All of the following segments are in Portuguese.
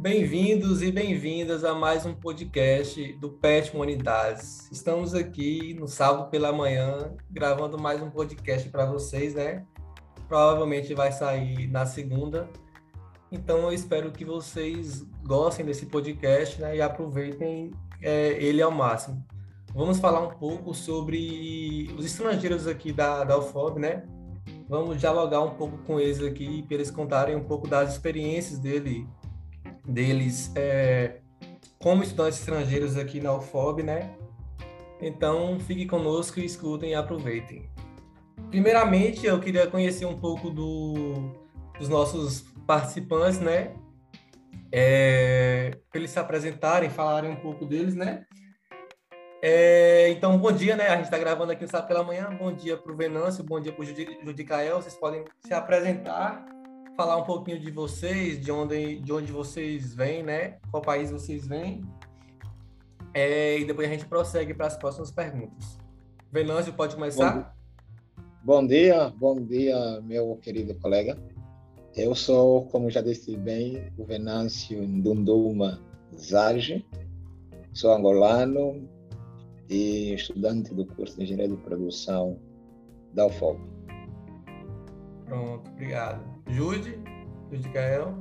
Bem-vindos e bem-vindas a mais um podcast do PET Humanidades. Estamos aqui no sábado pela manhã gravando mais um podcast para vocês, né? Provavelmente vai sair na segunda. Então eu espero que vocês gostem desse podcast né? e aproveitem é, ele ao máximo. Vamos falar um pouco sobre os estrangeiros aqui da, da UFOB, né? Vamos dialogar um pouco com eles aqui para eles contarem um pouco das experiências dele deles é, como estudantes estrangeiros aqui na UFOB, né? Então, fique conosco, escutem e aproveitem. Primeiramente, eu queria conhecer um pouco do, dos nossos participantes, né? É, para eles se apresentarem, falarem um pouco deles, né? É, então, bom dia, né? A gente está gravando aqui no sábado pela manhã. Bom dia para o Venâncio, bom dia para o Judicael. Vocês podem se apresentar falar um pouquinho de vocês, de onde, de onde vocês vêm, né? Qual país vocês vêm. É, e depois a gente prossegue para as próximas perguntas. Venâncio, pode começar? Bom, bom dia, bom dia, meu querido colega. Eu sou, como já disse bem, o Venâncio Ndunduma Zarge. Sou angolano e estudante do curso de Engenharia de Produção da UFOP. Pronto, obrigado. Jude, Jude Cael.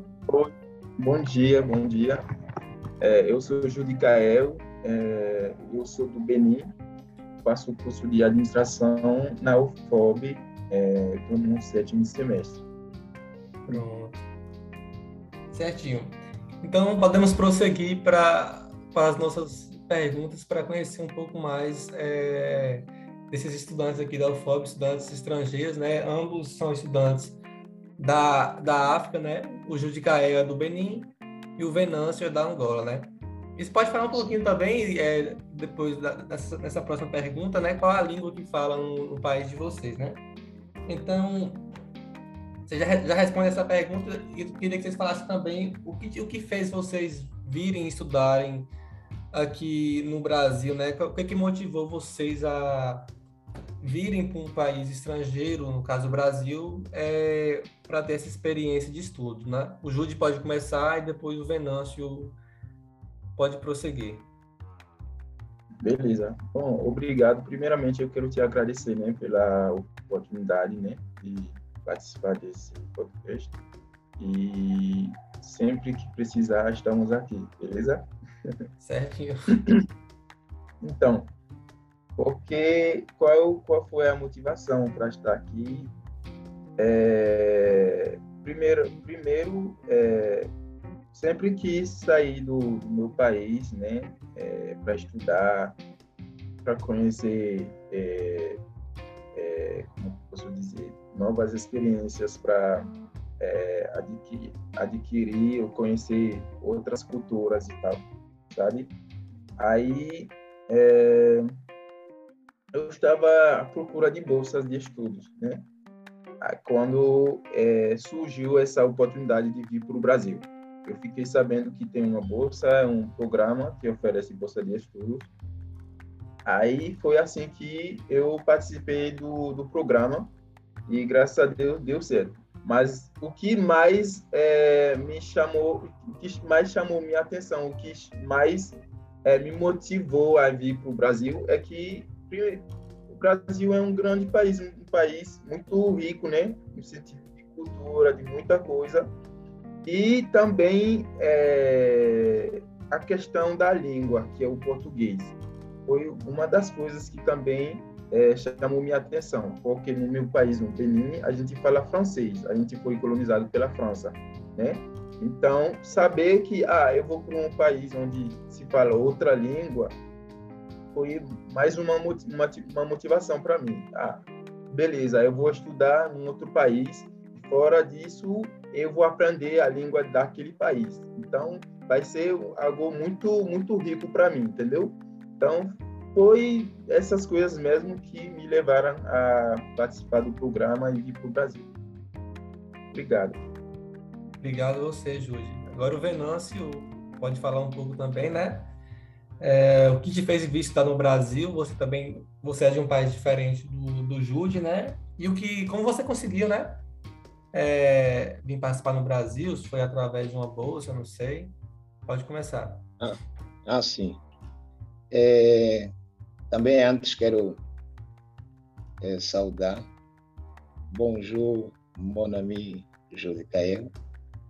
Bom dia, bom dia. É, eu sou Jude Cael, é, eu sou do Benin, faço o curso de administração na UFOB, estou é, no sétimo semestre. Pronto. Certinho. Então, podemos prosseguir para as nossas perguntas para conhecer um pouco mais é, desses estudantes aqui da UFOB, estudantes estrangeiros, né? Ambos são estudantes da, da África, né? O Judicaea é do Benin e o Venâncio é da Angola, né? Você pode falar um pouquinho também, é, depois da, dessa, próxima pergunta, né? Qual a língua que fala no, no país de vocês, né? Então, você já, já responde essa pergunta e eu queria que vocês falassem também o que, o que fez vocês virem estudarem aqui no Brasil, né? O que, que motivou vocês a virem para um país estrangeiro, no caso o Brasil, é, para ter essa experiência de estudo, né? O Jude pode começar e depois o Venâncio pode prosseguir. Beleza. Bom, obrigado. Primeiramente, eu quero te agradecer, né, pela oportunidade, né, de participar desse podcast. E sempre que precisar, estamos aqui, beleza? Certinho. Então, porque qual, qual foi a motivação para estar aqui? É, primeiro, primeiro é, sempre quis sair do, do meu país, né, é, para estudar, para conhecer, é, é, como posso dizer, novas experiências, para é, adquirir, adquirir ou conhecer outras culturas e tal, sabe? Aí é, eu estava à procura de bolsas de estudos, né? Quando é, surgiu essa oportunidade de vir para o Brasil, eu fiquei sabendo que tem uma bolsa, um programa que oferece bolsa de estudos. Aí foi assim que eu participei do, do programa e graças a Deus deu certo. Mas o que mais é, me chamou, o que mais chamou minha atenção, o que mais é, me motivou a vir para o Brasil é que o Brasil é um grande país, um país muito rico, né? No sentido de cultura, de muita coisa. E também é, a questão da língua, que é o português. Foi uma das coisas que também é, chamou minha atenção, porque no meu país, no Benin, a gente fala francês, a gente foi colonizado pela França, né? Então, saber que, ah, eu vou para um país onde se fala outra língua, foi mais uma, uma, uma motivação para mim. Ah, beleza, eu vou estudar em outro país, fora disso, eu vou aprender a língua daquele país. Então, vai ser algo muito, muito rico para mim, entendeu? Então, foi essas coisas mesmo que me levaram a participar do programa e vir para o Brasil. Obrigado. Obrigado a você, Júlio. Agora o Venâncio pode falar um pouco também, né? É, o que te fez vir estar no Brasil? Você também, você é de um país diferente do, do Jude, né? E o que, como você conseguiu, né? É, vir participar no Brasil? Se foi através de uma bolsa, não sei. Pode começar. Ah, ah sim. É, também antes quero é, saudar. Bonjour, mon ami José Caio.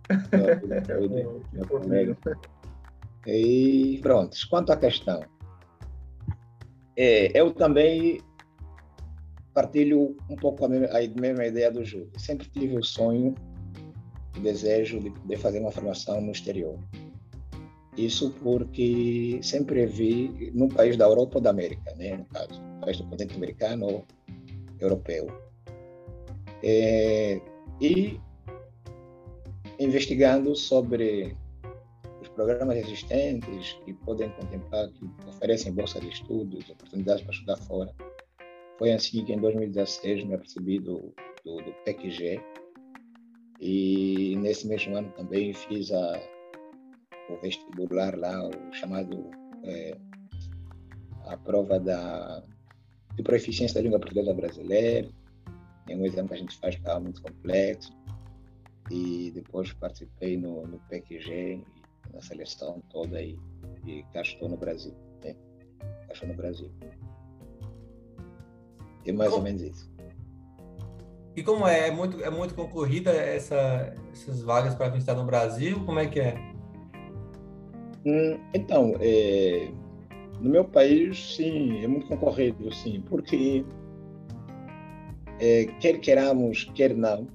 meu colega. E pronto, quanto à questão, é, eu também partilho um pouco a mesma, a mesma ideia do Júlio. Sempre tive o sonho, o desejo de poder fazer uma formação no exterior. Isso porque sempre vi no país da Europa ou da América, né, no caso, país do continente americano ou europeu. É, e investigando sobre programas existentes que podem contemplar, que oferecem bolsa de estudos, oportunidades para estudar fora. Foi assim que em 2016 me apercebi do, do, do PECG e nesse mesmo ano também fiz a, o vestibular lá, o chamado é, a prova da, de proficiência da língua portuguesa brasileira. É um exame que a gente faz que estava muito complexo. E depois participei no, no PQG, na seleção toda e, e cá estou no Brasil. Né? Cá estou no Brasil. É mais ou menos isso. E como é? É muito, é muito concorrida essa, essas vagas para quem está no Brasil? Como é que é? Hum, então, é, no meu país, sim, é muito concorrido, sim, porque é, quer queiramos, quer não,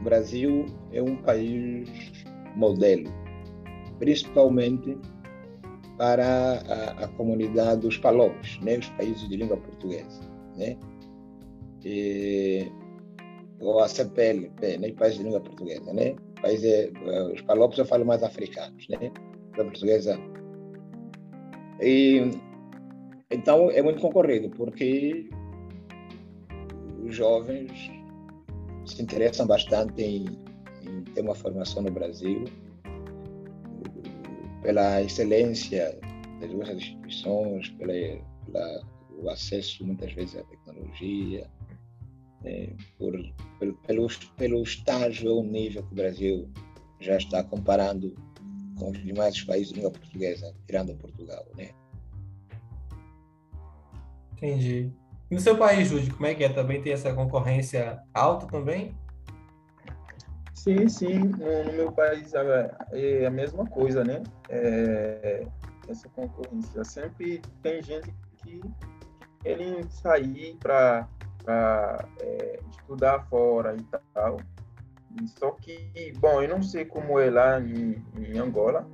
o Brasil é um país modelo, principalmente para a, a comunidade dos palopes, né, os países de língua portuguesa, né, e, ou a CPLP, né, países de língua portuguesa, né, país é, os palopes eu falo mais africanos, né, língua portuguesa. E, então é muito concorrido, porque os jovens se interessam bastante em, em ter uma formação no Brasil, pela excelência das duas instituições, pela, pela, o acesso muitas vezes à tecnologia, né, por, pelo, pelo, pelo estágio ou nível que o Brasil já está comparando com os demais países de língua portuguesa, tirando Portugal, né? Entendi. E no seu país, Júlio, como é que é? Também tem essa concorrência alta também? Sim, sim. No, no meu país é a mesma coisa, né? É, essa concorrência. Sempre tem gente que querem sair para é, estudar fora e tal. Só que, bom, eu não sei como é lá em, em Angola,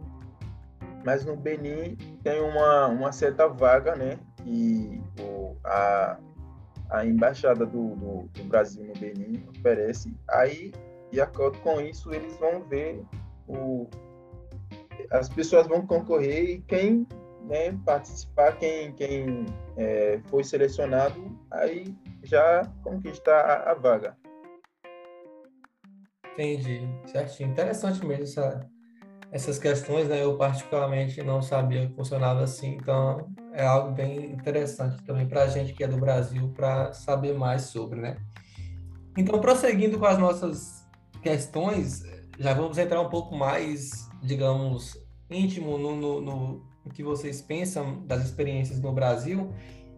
mas no Benin tem uma, uma certa vaga, né? Que o, a, a embaixada do, do, do, Brasil no Benin oferece. Aí, de acordo com isso, eles vão ver o, as pessoas vão concorrer e quem né, participar, quem, quem é, foi selecionado, aí já conquista a, a vaga. Entendi, certinho. Interessante mesmo essa, essas questões, né? Eu particularmente não sabia que funcionava assim, então é algo bem interessante também para a gente que é do Brasil para saber mais sobre, né? Então, prosseguindo com as nossas questões, já vamos entrar um pouco mais, digamos, íntimo no, no, no que vocês pensam das experiências no Brasil.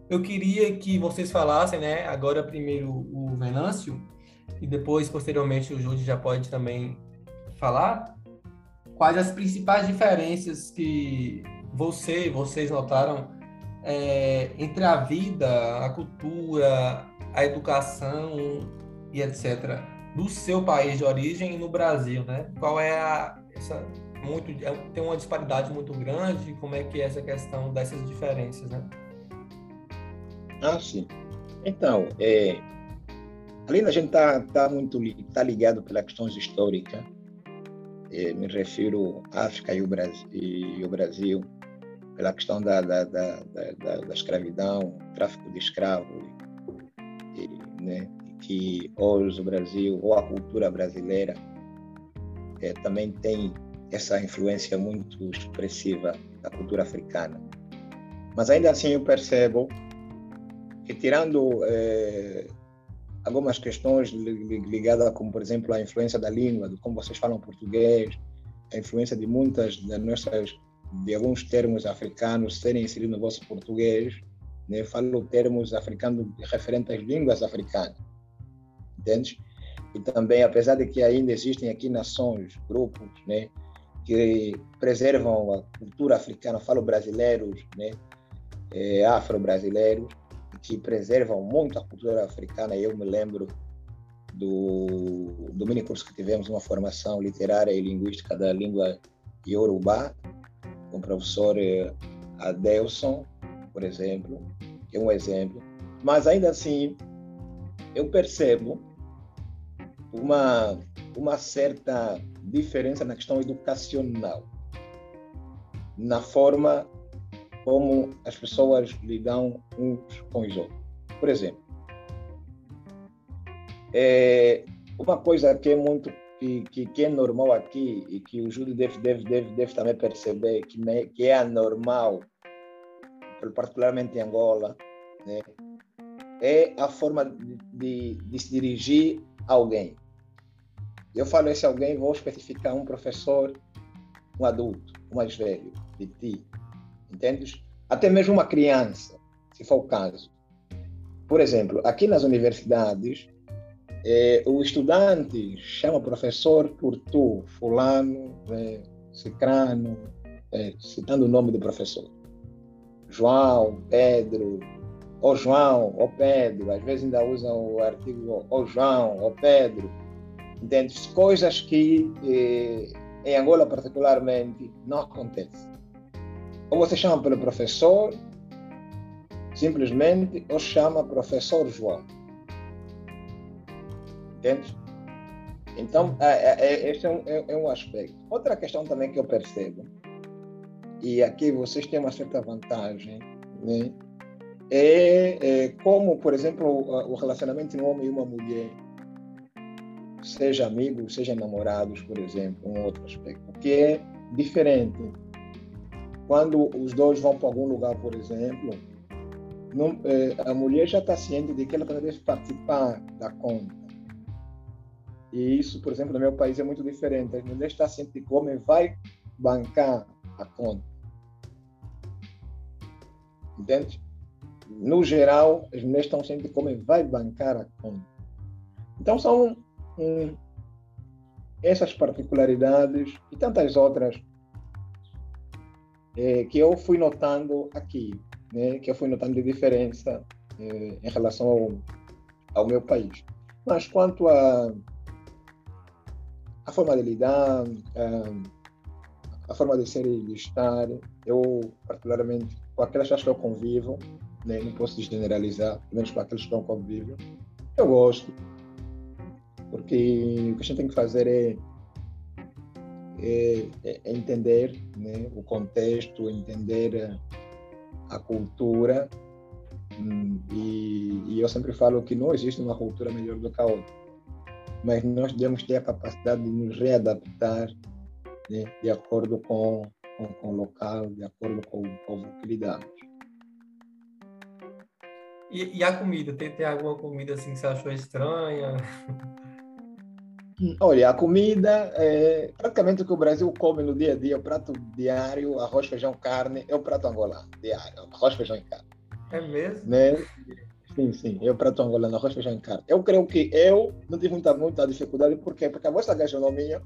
Eu queria que vocês falassem, né? Agora primeiro o Venâncio e depois, posteriormente, o Júlio já pode também falar quais as principais diferenças que você, vocês notaram é, entre a vida, a cultura, a educação e etc. do seu país de origem e no Brasil, né? Qual é a essa muito é, tem uma disparidade muito grande? Como é que é essa questão dessas diferenças, né? Ah, sim. Então, é, além da gente estar tá, tá muito tá ligado pelas questões históricas, é, me refiro à África e o Brasil, e o Brasil pela questão da, da, da, da, da escravidão, tráfico de escravos, e, né, que hoje o Brasil, ou a cultura brasileira, é, também tem essa influência muito expressiva da cultura africana. Mas ainda assim eu percebo que tirando é, algumas questões ligadas, como por exemplo a influência da língua, de como vocês falam português, a influência de muitas das nossas, de alguns termos africanos serem inseridos no vosso português, né? falo termos africanos referentes às línguas africanas, entende? E também, apesar de que ainda existem aqui nações, grupos, né? que preservam a cultura africana, falo brasileiros, né? É, afro-brasileiros, que preservam muito a cultura africana. Eu me lembro do, do mini curso que tivemos, uma formação literária e linguística da língua Yorubá, com o professor eh, Adelson, por exemplo, que é um exemplo. Mas ainda assim, eu percebo uma, uma certa diferença na questão educacional, na forma como as pessoas lidam uns com os outros. Por exemplo, é uma coisa que é muito que, que, que, é normal aqui e que o Júlio deve, deve, deve, deve também perceber que, me, que é anormal, particularmente em Angola, né? é a forma de, de, de se dirigir alguém. Eu falo esse alguém, vou especificar um professor, um adulto, um mais velho de ti, entendes? Até mesmo uma criança, se for o caso. Por exemplo, aqui nas universidades, é, o estudante chama o professor por tu, fulano, é, cicrano, é, citando o nome do professor. João, Pedro, ou João, ou Pedro, às vezes ainda usam o artigo ou João, ou Pedro, entende? Coisas que eh, em Angola particularmente não acontecem. Ou você chama pelo professor, simplesmente, ou chama professor João. Entende? Então, é, é, é esse é um, é um aspecto. Outra questão também que eu percebo, e aqui vocês têm uma certa vantagem, né? É, é como, por exemplo, o relacionamento entre um homem e uma mulher, seja amigos, seja namorados, por exemplo, um outro aspecto, que é diferente. Quando os dois vão para algum lugar, por exemplo, não, é, a mulher já está ciente de que ela deve participar da conta. E isso, por exemplo, no meu país é muito diferente. A mulher está ciente de que o homem vai bancar a conta. Entende? No geral, as mulheres estão sempre como vai bancar a conta. Então, são essas particularidades e tantas outras é, que eu fui notando aqui, né, que eu fui notando de diferença é, em relação ao, ao meu país. Mas quanto a a forma de lidar, a, a forma de ser e de estar, eu particularmente com aquelas pessoas que eu convivo, né? não posso generalizar, pelo menos para aqueles que estão convívio. Eu gosto, porque o que a gente tem que fazer é, é, é entender né? o contexto, entender a cultura. Hum, e, e, eu sempre falo que não existe uma cultura melhor do que a outra, mas nós devemos ter a capacidade de nos readaptar né? de acordo com, com, com o local, de acordo com o povo que lidamos. E, e, a comida? Tem, tem alguma comida assim que você achou estranha? Olha, a comida é praticamente o que o Brasil come no dia a dia, o prato diário, arroz, feijão, carne, é o prato angolano, diário, arroz, feijão e carne. É mesmo? Né? Sim, sim, é o prato angolano, arroz, feijão e carne. Eu creio que eu não tive muita, muita dificuldade, por quê? Porque a vossa gastronomia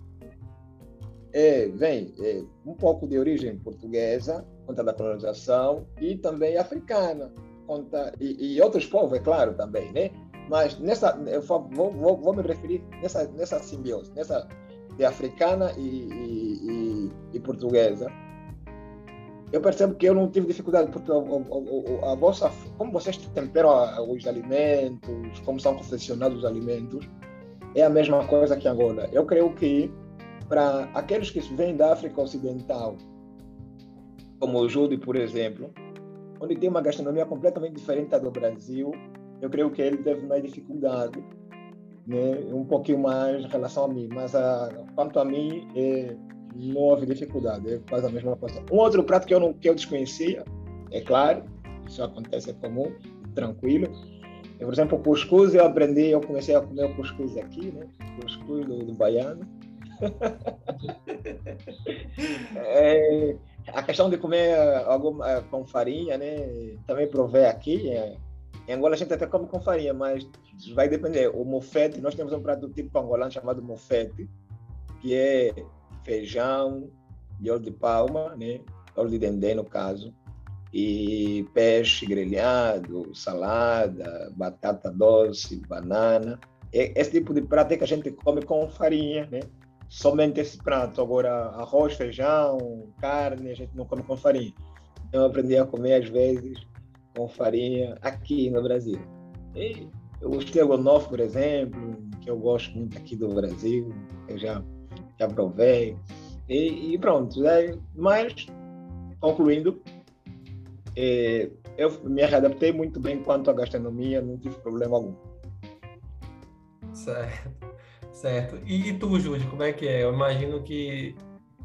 é, vem é, um pouco de origem portuguesa, conta da colonização, e também africana conta, e, e, outros povos, é claro, também, né? Mas nessa, eu vou, vou, vou me referir nessa, nessa simbiose, nessa de africana e, e, e, portuguesa. Eu percebo que eu não tive dificuldade, porque a, a, a, vossa, como vocês temperam os alimentos, como são confeccionados os alimentos, é a mesma coisa que agora. Eu creio que para aqueles que vêm da África Ocidental, como o Judy, por exemplo, onde tem uma gastronomia completamente diferente da do Brasil, eu creio que ele teve mais dificuldade, né? um pouquinho mais em relação a mim. Mas a, ah, quanto a mim, é, não houve dificuldade, é quase a mesma coisa. Um outro prato que eu, não, que eu desconhecia, é claro, isso acontece, é comum, tranquilo. É, por exemplo, o cuscuz eu aprendi, eu comecei a comer o cuscuz aqui, né? cuscuz do, do baiano. é, a questão de comer algo é, com farinha, né? Também provei aqui. É, em Angola a gente até come com farinha, mas vai depender. O mofete, nós temos um prato tipo angolano chamado mofete, que é feijão, óleo de palma, né? óleo de dendê no caso, e peixe grelhado, salada, batata doce, banana. Esse tipo de prato é que a gente come com farinha, né? Somente esse prato. Agora, arroz, feijão, carne, a gente não come com farinha. Então, eu aprendi a comer, às vezes, com farinha aqui no Brasil. E o estrogonofe, por exemplo, que eu gosto muito aqui do Brasil, eu já, já provei. E, e pronto. Né? Mas, concluindo, é, eu me adaptei muito bem quanto à gastronomia, não tive problema algum. Certo, certo. E, tu, Júlio, como é que é? Eu imagino que,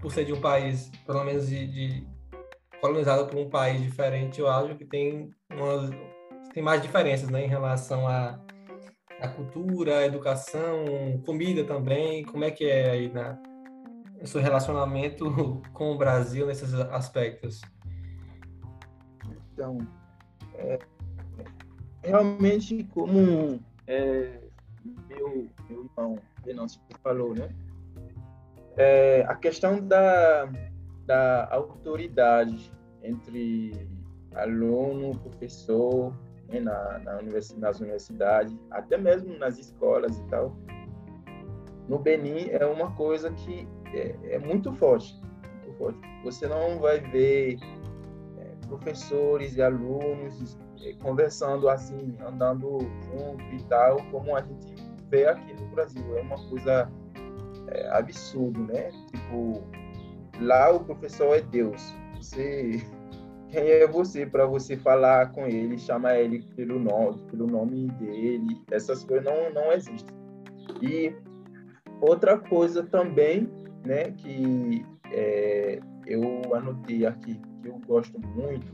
por ser de um país, pelo menos de, de colonizado por um país diferente, eu acho que tem tem mais diferenças, né, em relação à a, a cultura, a educação, comida também. Como é que é aí na no seu relacionamento com o Brasil nesses aspectos? Então, é, realmente, como é, meu, meu irmão Venâncio falou, né? É, a questão da, da autoridade entre aluno, professor, né, na, na universidade, nas universidades, até mesmo nas escolas e tal, no Benin é uma coisa que é, é muito, forte, muito forte. Você não vai ver professores e alunos eh, conversando assim, andando junto e tal, como a gente vê aqui no Brasil. É uma coisa é, absurdo, né? Tipo, lá o professor é Deus. Você quem é você para você falar com ele, chamar ele pelo nome, pelo nome dele? Essas coisas não não existem. E outra coisa também, né, que é, eu anotei aqui que eu gosto muito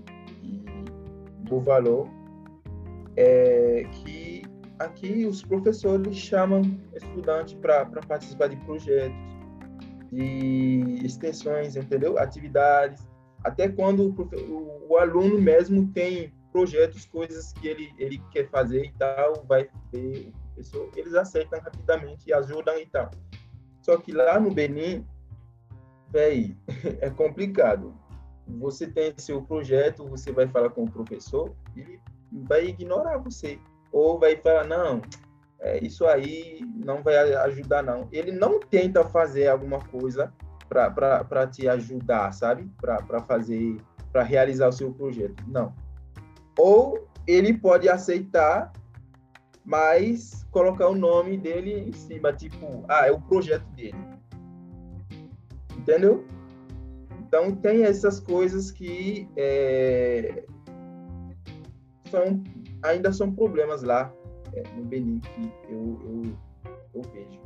e do valor é que aqui os professores chamam estudante para participar de projetos, de extensões, entendeu? Atividades, até quando o, o, o aluno mesmo tem projetos, coisas que ele, ele quer fazer e tal, vai ver o professor, eles aceitam rapidamente e ajudam e tal. Só que lá no Benin, véi, é complicado você tem seu projeto, você vai falar com o professor, ele vai ignorar você. Ou vai falar, não, é, isso aí não vai ajudar, não. Ele não tenta fazer alguma coisa para te ajudar, sabe? Para fazer, para realizar o seu projeto. Não. Ou ele pode aceitar, mas colocar o nome dele em cima, tipo, ah, é o projeto dele. Entendeu? Então, tem essas coisas que é, são, ainda são problemas lá é, no Benin que eu, eu, eu vejo.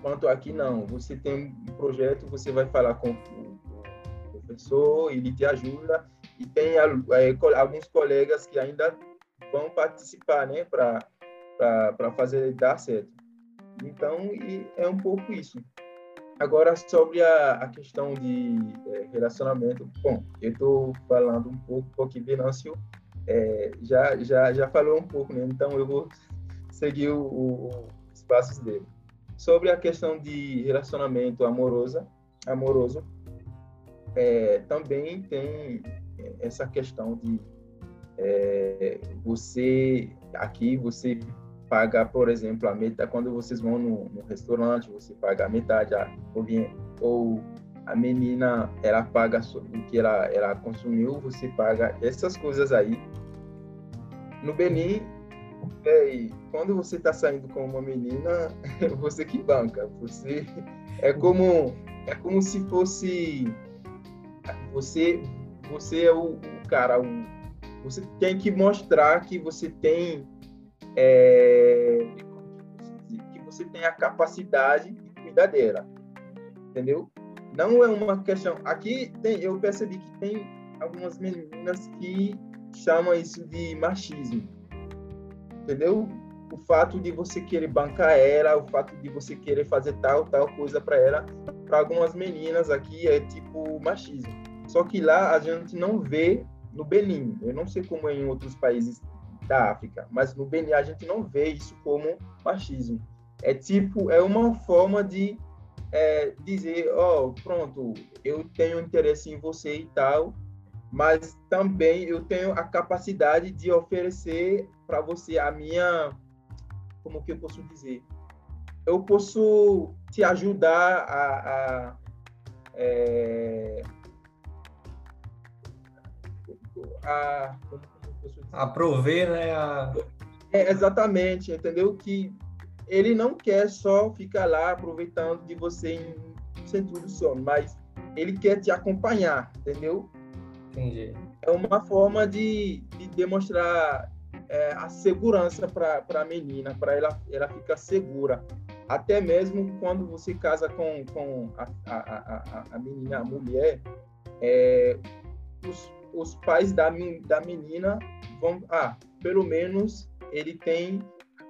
Quanto aqui, não. Você tem um projeto, você vai falar com o professor, ele te ajuda, e tem é, alguns colegas que ainda vão participar, né, para fazer dar certo. Então, é um pouco isso. Agora, sobre a, a questão de é, relacionamento, bom, eu estou falando um pouco, porque Venâncio é, já, já, já falou um pouco, né? então eu vou seguir o, o, os passos dele. Sobre a questão de relacionamento amoroso, amoroso é, também tem essa questão de é, você, aqui, você paga, por exemplo, a metade, quando vocês vão no, no restaurante, você paga a metade, a, ou, ou a menina, ela paga o que ela, ela consumiu, você paga essas coisas aí. No Benin, quando você está saindo com uma menina, você que banca. Você é como é como se fosse você você é o, o cara, o, você tem que mostrar que você tem é, que você tem a capacidade de cuidar dela, entendeu? Não é uma questão. Aqui tem, eu percebi que tem algumas meninas que chamam isso de machismo, entendeu? o fato de você querer bancar ela, o fato de você querer fazer tal, tal coisa para ela, para algumas meninas aqui é tipo machismo. Só que lá a gente não vê no Benin, eu não sei como é em outros países da África, mas no Benin a gente não vê isso como machismo. É tipo, é uma forma de é, dizer, ó, oh, pronto, eu tenho interesse em você e tal, mas também eu tenho a capacidade de oferecer para você a minha, como que eu posso dizer? Eu posso te ajudar a, a é, a, a prover, né? A... É, exatamente, entendeu? Que ele não quer só ficar lá aproveitando de você em centro do sono, mas ele quer te acompanhar, entendeu? Entendi. É uma forma de, de demonstrar é, a segurança para a menina, para ela, ela ficar segura. Até mesmo quando você casa com, com a, a, a, a menina, a mulher, é, os, os pais da, da menina vão, ah, pelo menos ele tem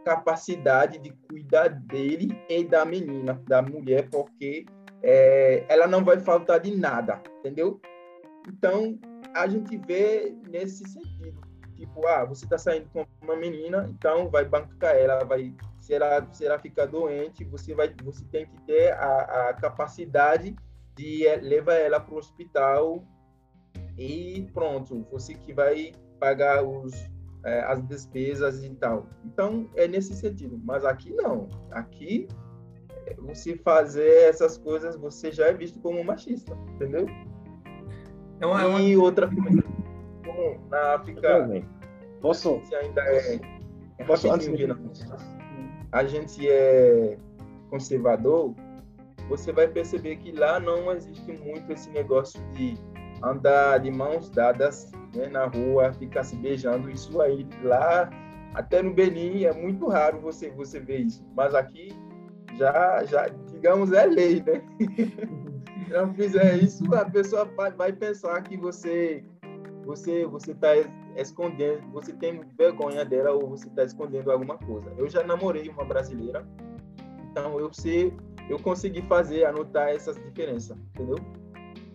capacidade de cuidar dele e da menina, da mulher, porque é, ela não vai faltar de nada, entendeu? Então, a gente vê nesse sentido. Tipo, ah, você está saindo com uma menina, então vai bancar ela, vai se ela, se ela ficar doente, você vai, você tem que ter a, a capacidade de levar ela para o hospital e pronto, você que vai pagar os é, as despesas e tal. Então, é nesse sentido. Mas aqui não. Aqui, é, você fazer essas coisas, você já é visto como machista, entendeu? É uma, é e outra coisa, como na África, posso? ainda é, é posso antes de... a gente é conservador, você vai perceber que lá não existe muito esse negócio de andar de mãos dadas né, na rua, ficar se beijando. Isso aí lá, até no Benin, é muito raro você, você ver isso. Mas aqui, já, já digamos, é lei, né? Se não fizer isso, a pessoa vai, pensar que você você você está escondendo, você tem vergonha dela ou você está escondendo alguma coisa. Eu já namorei uma brasileira, então eu sei, eu consegui fazer, anotar essas diferenças, entendeu?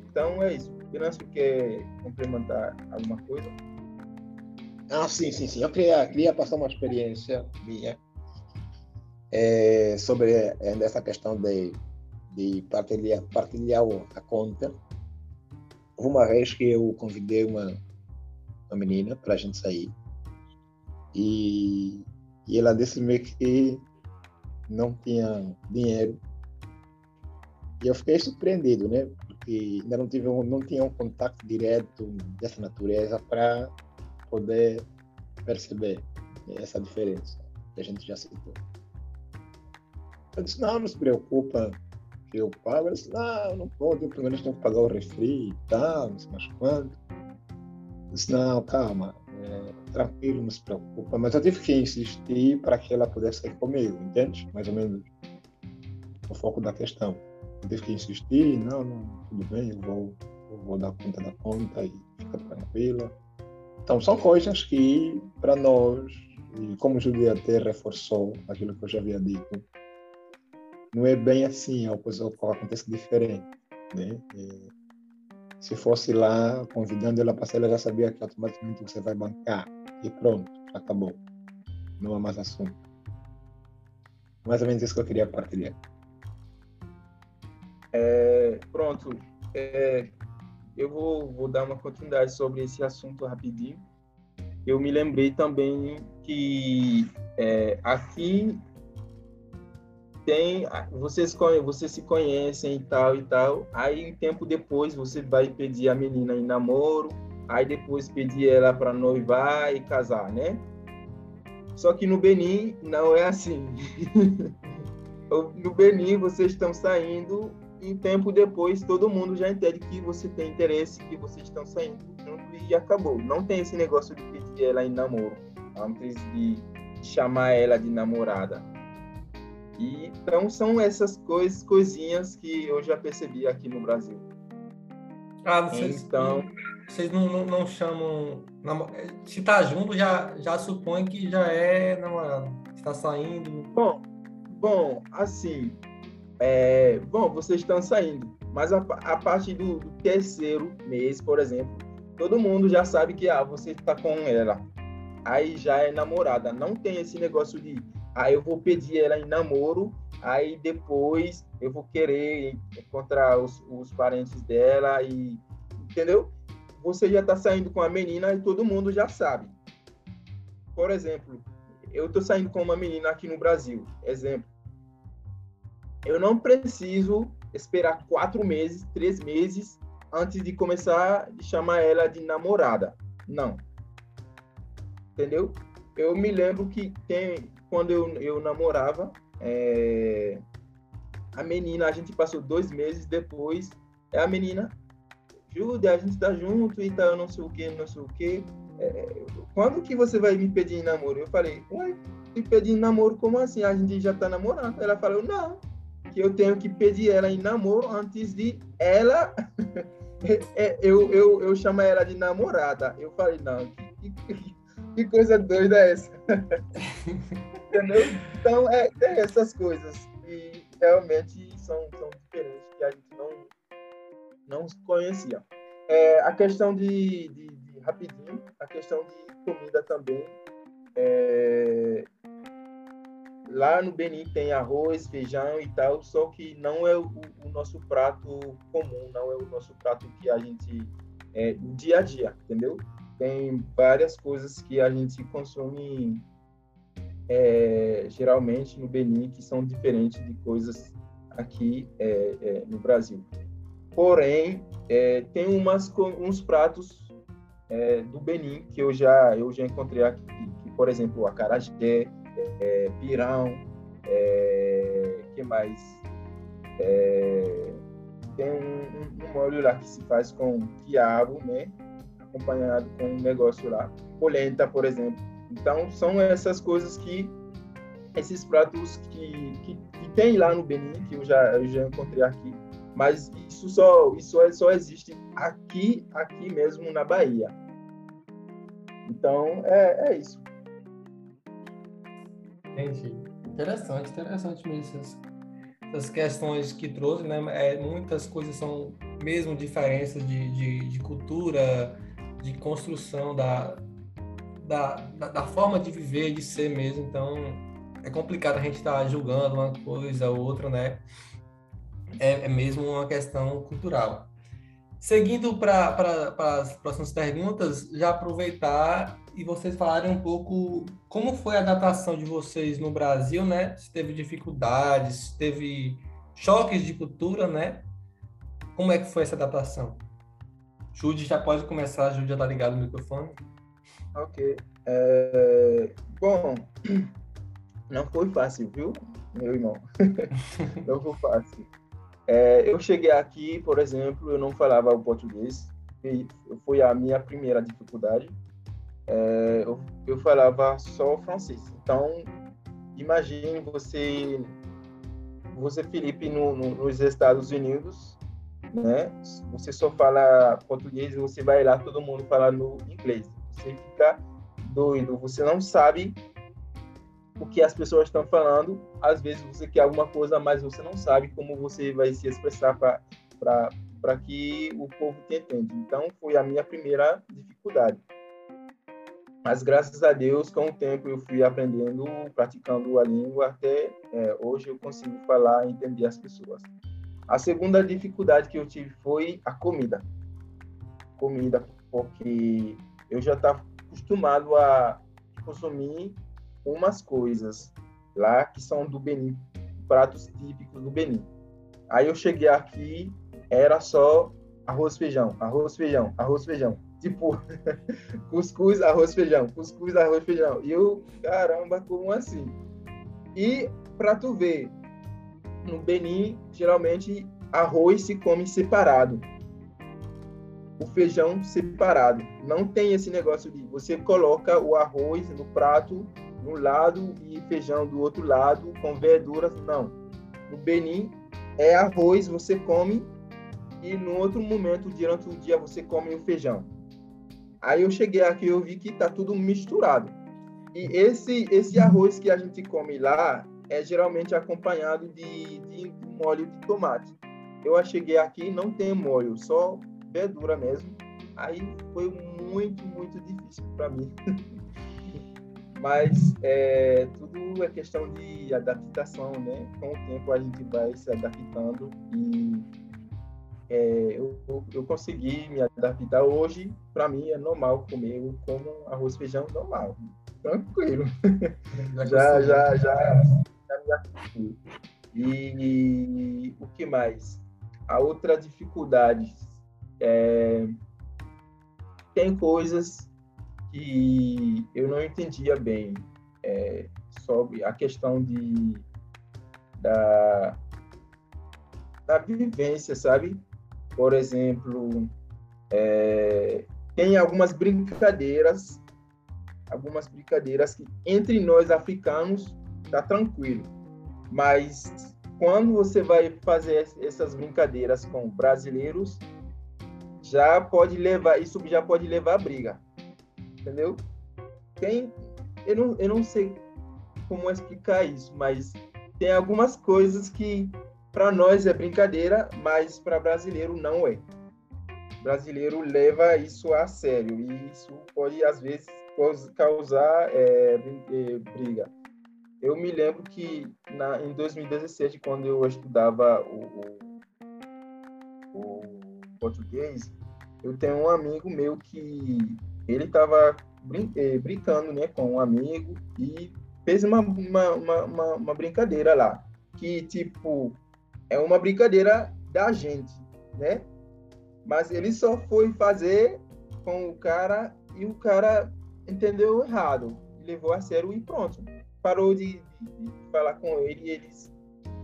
Então é isso. Venâncio quer complementar alguma coisa? Ah, sim, sim, sim. Eu queria, queria passar uma experiência minha é, sobre é, essa questão de, de partilhar, partilhar a conta. Uma vez que eu convidei uma, uma menina para a gente sair e, e ela disse-me que não tinha dinheiro e eu fiquei surpreendido, né? Que ainda não tive não tinha um contato direto dessa natureza para poder perceber essa diferença que a gente já citou. Eu disse, não, não se preocupa que eu pago. Eu disse, não, não pode, eu primeiro tenho que pagar o refri e tal, não sei mais quanto. Eu disse, não, calma, é, tranquilo, não se preocupa. Mas eu tive que insistir para que ela pudesse ir comigo, entende? Mais ou menos o foco da questão teve que insistir, não, não, tudo bem, eu vou, eu vou dar conta da conta e fica tranquila. Então, são coisas que, para nós, e como o Júlio até reforçou aquilo que eu já havia dito, não é bem assim, é uma coisa acontece diferente. Né? E, se fosse lá convidando ela para sair, ela já sabia que automaticamente você vai bancar e pronto, acabou. Não há mais assunto. Mais ou menos isso que eu queria partilhar. É, pronto, é, eu vou, vou dar uma continuidade sobre esse assunto rapidinho. Eu me lembrei também que é, aqui tem vocês vocês se conhecem e tal e tal. Aí um tempo depois você vai pedir a menina em namoro. Aí depois pedir ela para noivar e casar né? Só que no Benin não é assim. No Benin vocês estão saindo um tempo depois todo mundo já entende que você tem interesse, que vocês estão saindo junto e acabou. Não tem esse negócio de pedir ela em namoro, antes de chamar ela de namorada. E, então são essas coisas, coisinhas que eu já percebi aqui no Brasil. Ah, vocês, então, vocês não, não, não chamam. Se tá junto, já, já supõe que já é namorado. está saindo? Bom, bom, assim, é, bom, vocês estão saindo, mas a, a partir do, do, terceiro mês, por exemplo, todo mundo já sabe que ah, você está com ela. Aí já é namorada. Não tem esse negócio de ah, eu vou pedir ela em namoro, aí depois eu vou querer encontrar os, os parentes dela e entendeu? Você já está saindo com a menina e todo mundo já sabe. Por exemplo, eu estou saindo com uma menina aqui no Brasil. Exemplo, eu não preciso esperar quatro meses, três meses antes de começar a chamar ela de namorada. Não. Entendeu? Eu me lembro que tem, quando eu, eu namorava, é, a menina, a gente passou dois meses depois, é a menina, Júlia, a gente tá junto e tal, não sei o que, não sei o que. É, quando que você vai me pedir namoro? Eu falei, ué, me pedir namoro, como assim? A gente já tá namorando. Ela falou, não, que eu tenho que pedir ela em namoro antes de ela. É, eu, eu, eu chamo ela de namorada. Eu falei, não, que, que, coisa doida é essa? Entendeu? Então, é, tem essas coisas que realmente são, são diferentes, que a gente não, não conhecia. É, a questão de, de, de, rapidinho, a questão de comida também. É, lá no Benin tem arroz, feijão e tal, só que não é o, o nosso prato comum, não é o nosso prato que a gente é, dia a dia, entendeu? Tem várias coisas que a gente consome é, geralmente no Benin que são diferentes de coisas aqui é, é no Brasil. Porém, é, tem umas, uns pratos é, do Benin que eu já eu já encontrei aqui, que, por exemplo, o acarajé, é, pirão, é, que mais? É, tem um, um, molho lá que se faz com quiabo, né? Acompanhado com um negócio lá, polenta, por exemplo. Então, são essas coisas que esses pratos que, que, que, tem lá no Benin, que eu já, eu já encontrei aqui, mas isso só, isso só existe aqui, aqui mesmo na Bahia. Então, é, é isso. Entendi. Interessante, interessante mesmo essas, essas questões que trouxe, né? É, muitas coisas são mesmo diferenças de, de, de cultura, de construção da, da, da, da, forma de viver, de ser mesmo. Então, é complicado a gente estar tá julgando uma coisa ou outra, né? É, é mesmo uma questão cultural. Seguindo para as próximas perguntas, já aproveitar e vocês falarem um pouco como foi a adaptação de vocês no Brasil, né? Se teve dificuldades, se teve choques de cultura, né? Como é que foi essa adaptação? Jude, já pode começar, Jude já tá ligado no microfone. Ok. É... Bom, não foi fácil, viu, meu irmão? não foi fácil. É, eu cheguei aqui, por exemplo, eu não falava o português, e foi a minha primeira dificuldade é, eu, eu falava só francês. Então, imagine você, você Felipe, no, no, nos Estados Unidos, né? Você só fala português e você vai lá, todo mundo fala no inglês. Você fica doido, você não sabe o que as pessoas estão falando. Às vezes você quer alguma coisa, mas você não sabe como você vai se expressar para que o povo te entenda. Então, foi a minha primeira dificuldade. Mas graças a Deus, com o tempo eu fui aprendendo, praticando a língua, até é, hoje eu consigo falar e entender as pessoas. A segunda dificuldade que eu tive foi a comida. Comida, porque eu já estava acostumado a consumir umas coisas lá que são do Benin, pratos típicos do Benin. Aí eu cheguei aqui, era só arroz, feijão, arroz, feijão, arroz, feijão tipo, cuscuz, arroz, feijão, cuscuz, arroz, feijão. E eu, caramba, como assim? E para tu ver, no Benin, geralmente arroz se come separado. O feijão separado. Não tem esse negócio de você coloca o arroz no prato um lado e feijão do outro lado com verduras. Não. No Benin é arroz, você come e no outro momento, durante o dia, você come o feijão. Aí eu cheguei aqui e eu vi que tá tudo misturado. E esse, esse arroz que a gente come lá é geralmente acompanhado de, de molho de tomate. Eu cheguei aqui não tem molho, só verdura mesmo. Aí foi muito, muito difícil para mim. Mas é, tudo é questão de adaptação, né? Com o tempo a gente vai se adaptando e é, eu, eu consegui me adaptar. Hoje, para mim, é normal comer como arroz e feijão normal, tranquilo. Já, já, já, já, me acostumei. E o que mais? A outra dificuldade é, tem coisas que eu não entendia bem é, sobre a questão de da, da vivência, sabe? Por exemplo, é, tem algumas brincadeiras, algumas brincadeiras que entre nós africanos tá tranquilo, mas quando você vai fazer essas brincadeiras com brasileiros, já pode levar, isso já pode levar a briga, entendeu? Tem, eu não, eu não sei como explicar isso, mas tem algumas coisas que para nós é brincadeira, mas para brasileiro não é. O brasileiro leva isso a sério e isso pode às vezes causar é, é briga. Eu me lembro que na, em 2017, quando eu estudava o, o, o português, eu tenho um amigo meu que ele estava brin eh, brincando né, com um amigo e fez uma, uma, uma, uma, brincadeira lá, que, tipo, é uma brincadeira da gente, né? Mas ele só foi fazer com o cara e o cara entendeu errado, levou a sério e pronto parou de, de, de falar com ele e eles,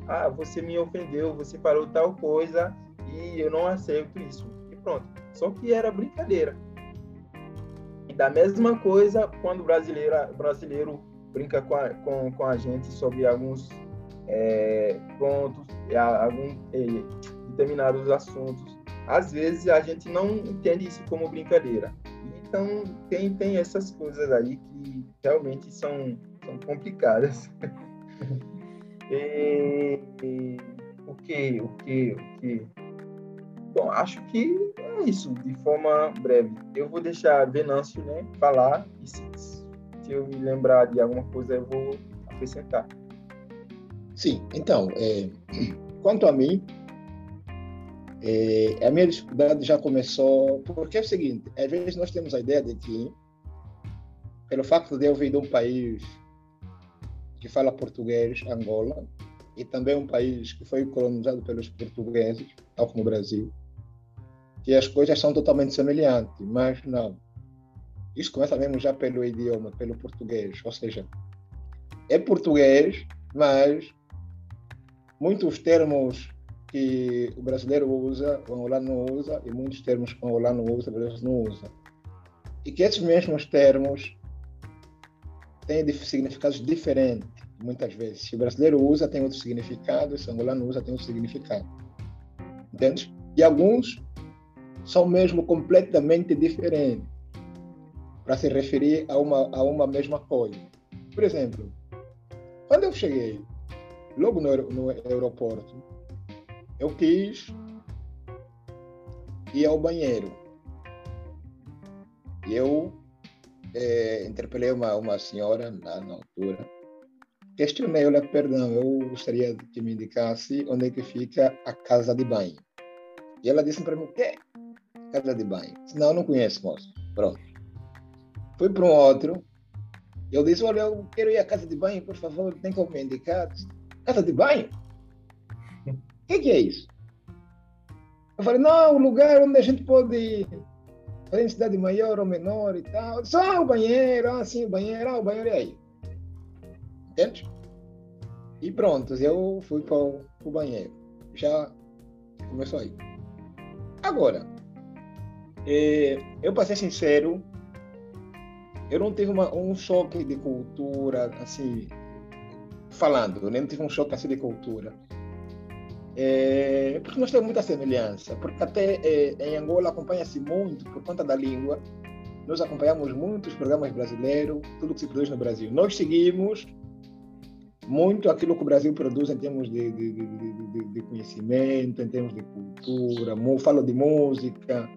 ah, você me ofendeu, você falou tal coisa e eu não aceito isso. E pronto. Só que era brincadeira. E da mesma coisa quando o brasileiro, brasileiro brinca com a, com, com a gente sobre alguns é, pontos, é, determinados assuntos. Às vezes a gente não entende isso como brincadeira. Então tem, tem essas coisas aí que realmente são são complicadas. e, e, o que, o que, o que? Bom, acho que é isso, de forma breve. Eu vou deixar Venâncio né, falar e se, se eu me lembrar de alguma coisa eu vou acrescentar. Sim, então, é, quanto a mim, é, a minha dificuldade já começou, porque é o seguinte, às vezes nós temos a ideia de que, pelo fato de eu vir de um país que fala português, Angola, e também um país que foi colonizado pelos portugueses, tal como o Brasil, que as coisas são totalmente semelhantes, mas não. Isso começa mesmo já pelo idioma, pelo português, ou seja, é português, mas muitos termos que o brasileiro usa, o angolano não usa, e muitos termos que o angolano usa, o brasileiro não usa. E que esses mesmos termos têm significados diferentes, muitas vezes. Se o brasileiro usa, tem outro significado, se o angolano usa, tem outro significado. Entende? E alguns são mesmo completamente diferentes para se referir a uma, a uma mesma coisa. Por exemplo, quando eu cheguei, logo no, no aeroporto, eu quis ir ao banheiro. E eu é, interpelei uma, uma senhora na, na altura. Questionei, olha, perdão, eu gostaria que me indicasse onde é que fica a casa de banho. E ela disse para mim, o quê? Casa de banho. Disse, não, não conheço, moço. Pronto. Fui para um outro. Eu disse, olha, eu quero ir à casa de banho, por favor, tem como me indicar? Casa de banho? O que, que é isso? Eu falei, não, o lugar onde a gente pode em cidade maior ou menor e tal. Só o banheiro, ah, sim, o banheiro, ah, o banheiro é aí. Entende? E pronto, eu fui para o banheiro. Já começou aí. Agora, é, eu para ser sincero, eu não tive uma, um choque de cultura, assim, falando, eu nem tive um choque assim de cultura. É, porque nós temos muita semelhança, porque até é, em Angola acompanha-se muito, por conta da língua, nós acompanhamos muitos programas brasileiros, tudo que se produz no Brasil. Nós seguimos muito aquilo que o Brasil produz em termos de, de, de, de conhecimento, em termos de cultura, falo de música,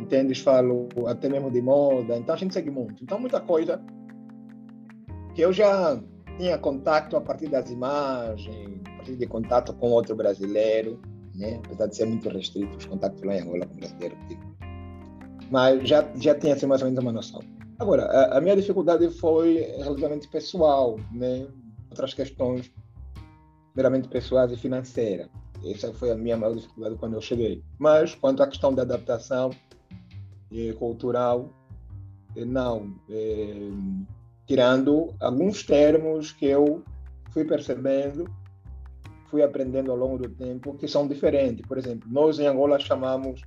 entendes? Falo até mesmo de moda, então a gente segue muito. Então, muita coisa que eu já tinha contato a partir das imagens, a partir de contato com outro brasileiro, né? apesar de ser muito restrito os contatos lá em Angola com brasileiro. Mas já, já tinha assim, mais ou menos uma noção. Agora, a, a minha dificuldade foi relativamente pessoal, né? outras questões meramente pessoais e financeiras. Essa foi a minha maior dificuldade quando eu cheguei. Mas, quanto à questão da adaptação eh, cultural, eh, não. Eh, tirando alguns termos que eu fui percebendo, fui aprendendo ao longo do tempo, que são diferentes. Por exemplo, nós em Angola chamamos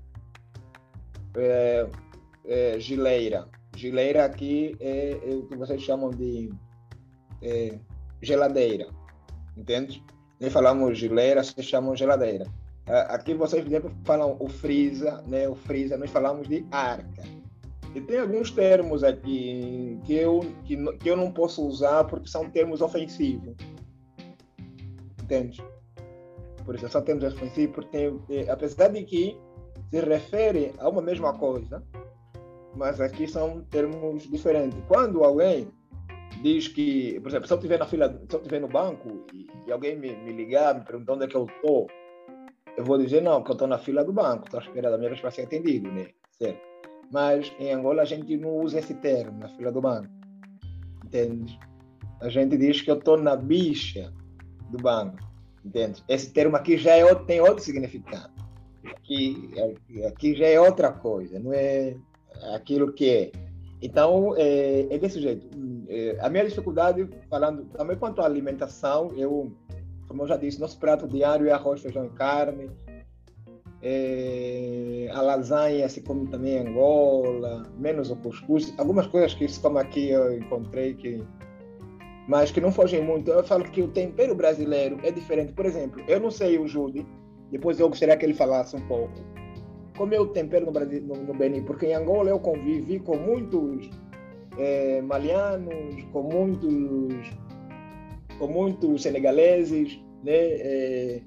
é, é, gileira. Gileira aqui é, é, o que vocês chamam de é, geladeira, entende? Nem falamos gileira, vocês chamam geladeira. Aqui vocês, por exemplo, falam o freezer, né? O freezer, nós falamos de arca. E tem alguns termos aqui que eu, que, que eu não posso usar porque são termos ofensivos. Entende? Por isso, são termos ofensivos porque, tem, é, apesar de que se refere a uma mesma coisa, mas aqui são termos diferentes. Quando alguém diz que, por exemplo, se eu estiver na fila, se eu estiver no banco e, e alguém me, me, ligar, me perguntar onde é que eu estou, eu vou dizer não, que eu estou na fila do banco, estou à espera da minha vez para ser atendido, né? Certo? Mas em Angola a gente não usa esse termo, na fila do banco. Entende? A gente diz que eu estou na bicha do banco. Entende? Esse termo aqui já é, tem outro significado. Aqui, aqui já é outra coisa, não é aquilo que é. Então, é, é desse jeito. É, a minha dificuldade, falando também quanto à alimentação, eu, como eu já disse, nosso prato diário é arroz, feijão e carne. É, a lasanha se come também em Angola, menos o cuscuz. Algumas coisas que se come aqui eu encontrei que mas que não fogem muito. Eu falo que o tempero brasileiro é diferente. Por exemplo, eu não sei o Judy, depois eu gostaria que ele falasse um pouco. Como é o tempero no, Brasil, no, no Benin? Porque em Angola eu convivi com muitos é, malianos, com muitos, com muitos senegaleses, né? É,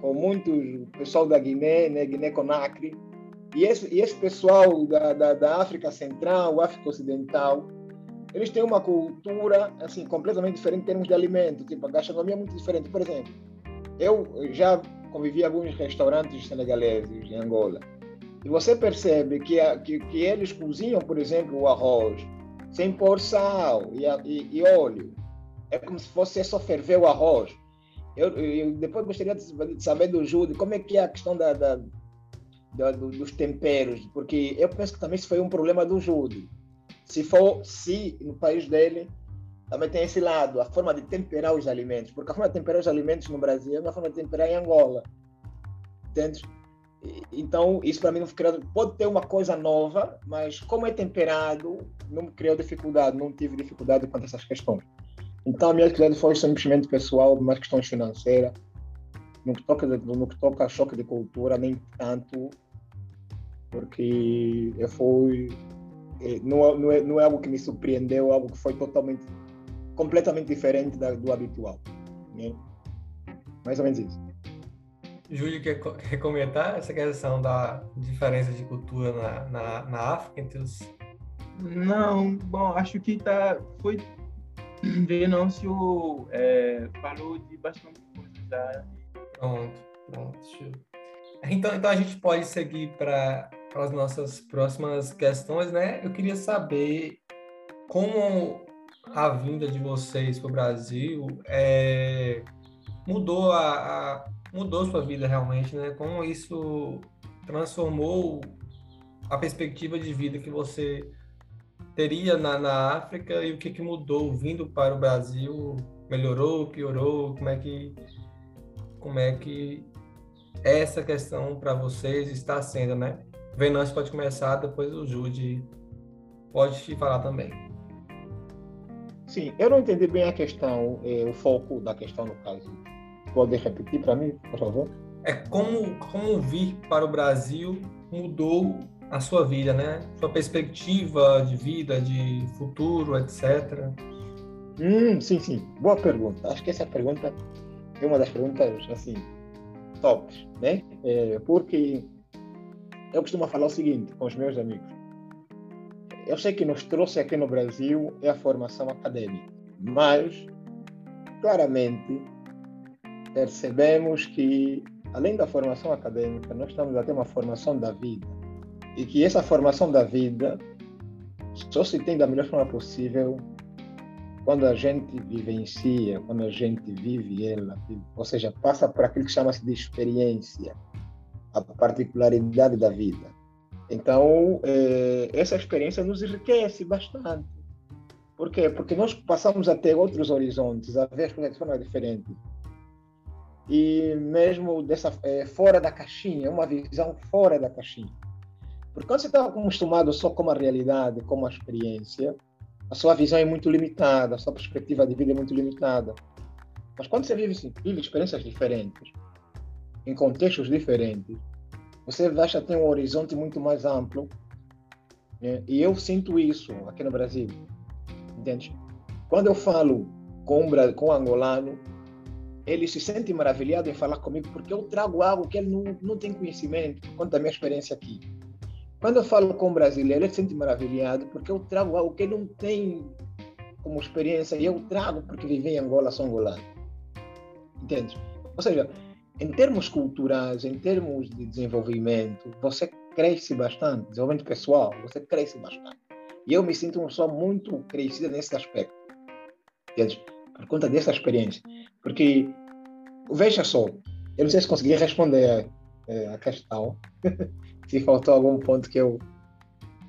com muitos pessoal da Guiné, né, Guiné-Conakry, e esse, e esse pessoal da, da, da, África Central, África Ocidental, eles têm uma cultura assim completamente diferente em termos de alimento, tipo a gastronomia é muito diferente. Por exemplo, eu já convivi em alguns restaurantes senegaleses em Angola, e você percebe que, a, que, que eles cozinham, por exemplo, o arroz sem pôr sal e, e, e óleo. É como se fosse só ferver o arroz eu, eu depois gostaria de saber do Júlio como é que é a questão da, da, da dos temperos, porque eu penso que também isso foi um problema do Júlio. Se for, se no país dele também tem esse lado, a forma de temperar os alimentos, porque a forma de temperar os alimentos no Brasil é uma forma de temperar em Angola? Então, isso para mim não criou, pode ter uma coisa nova, mas como é temperado, não criou dificuldade, não tive dificuldade quanto a essas questões. Então, a minha atividade foi simplesmente pessoal, mais questões financeiras. No que toca, no que toca a choque de cultura, nem tanto, porque eu fui. Eh, não, não, é, não é algo que me surpreendeu, algo que foi totalmente, completamente diferente da, do habitual. Né? Mais ou menos isso. Júlio, quer, quer comentar essa questão da diferença de cultura na, na, na África entre os. Não, bom, acho que tá, foi Venâncio é, falou de bastante coisa. Pronto, pronto. Então, então a gente pode seguir para as nossas próximas questões, né? Eu queria saber como a vinda de vocês para o Brasil é, mudou a, a, mudou sua vida realmente, né? Como isso transformou a perspectiva de vida que você teria na, na África e o que, que mudou vindo para o Brasil? Melhorou, piorou? Como é que, como é que essa questão para vocês está sendo, né? Venâncio pode começar, depois o Jude pode te falar também. Sim, eu não entendi bem a questão, eh, o foco da questão no caso. Pode repetir para mim, por favor? É como, como vir para o Brasil mudou a sua vida, né? Sua perspectiva de vida, de futuro, etc. Hum, sim, sim. Boa pergunta. Acho que essa pergunta é uma das perguntas, assim, tops, né? É, porque eu costumo falar o seguinte com os meus amigos. Eu sei que nos trouxe aqui no Brasil é a formação acadêmica, mas claramente percebemos que, além da formação acadêmica, nós estamos a ter uma formação da vida. E que essa formação da vida só se tem da melhor forma possível quando a gente vivencia, quando a gente vive ela, ou seja, passa por aquilo que chama-se de experiência, a particularidade da vida. Então, eh, essa experiência nos enriquece bastante. Por quê? Porque nós passamos a ter outros horizontes, a ver as coisas de forma diferente. E mesmo dessa eh, fora da caixinha, uma visão fora da caixinha. Porque quando você está acostumado só com a realidade, com a experiência, a sua visão é muito limitada, a sua perspectiva de vida é muito limitada. Mas quando você vive, vive experiências diferentes, em contextos diferentes, você vai ter um horizonte muito mais amplo. Né? E eu sinto isso aqui no Brasil. Entende? Quando eu falo com um, com um angolano, ele se sente maravilhado em falar comigo porque eu trago algo que ele não, não tem conhecimento quanto à minha experiência aqui. Quando eu falo com um brasileiro, ele se sente maravilhado porque eu trago algo que ele não tem como experiência e eu trago porque vivi em Angola, sou angolano. Entende? Ou seja, em termos culturais, em termos de desenvolvimento, você cresce bastante, desenvolvimento pessoal, você cresce bastante. E eu me sinto uma pessoa muito crescida nesse aspecto, entende? por conta dessa experiência. Porque, veja só, eu não sei se consegui responder é, a questão, se faltou algum ponto que eu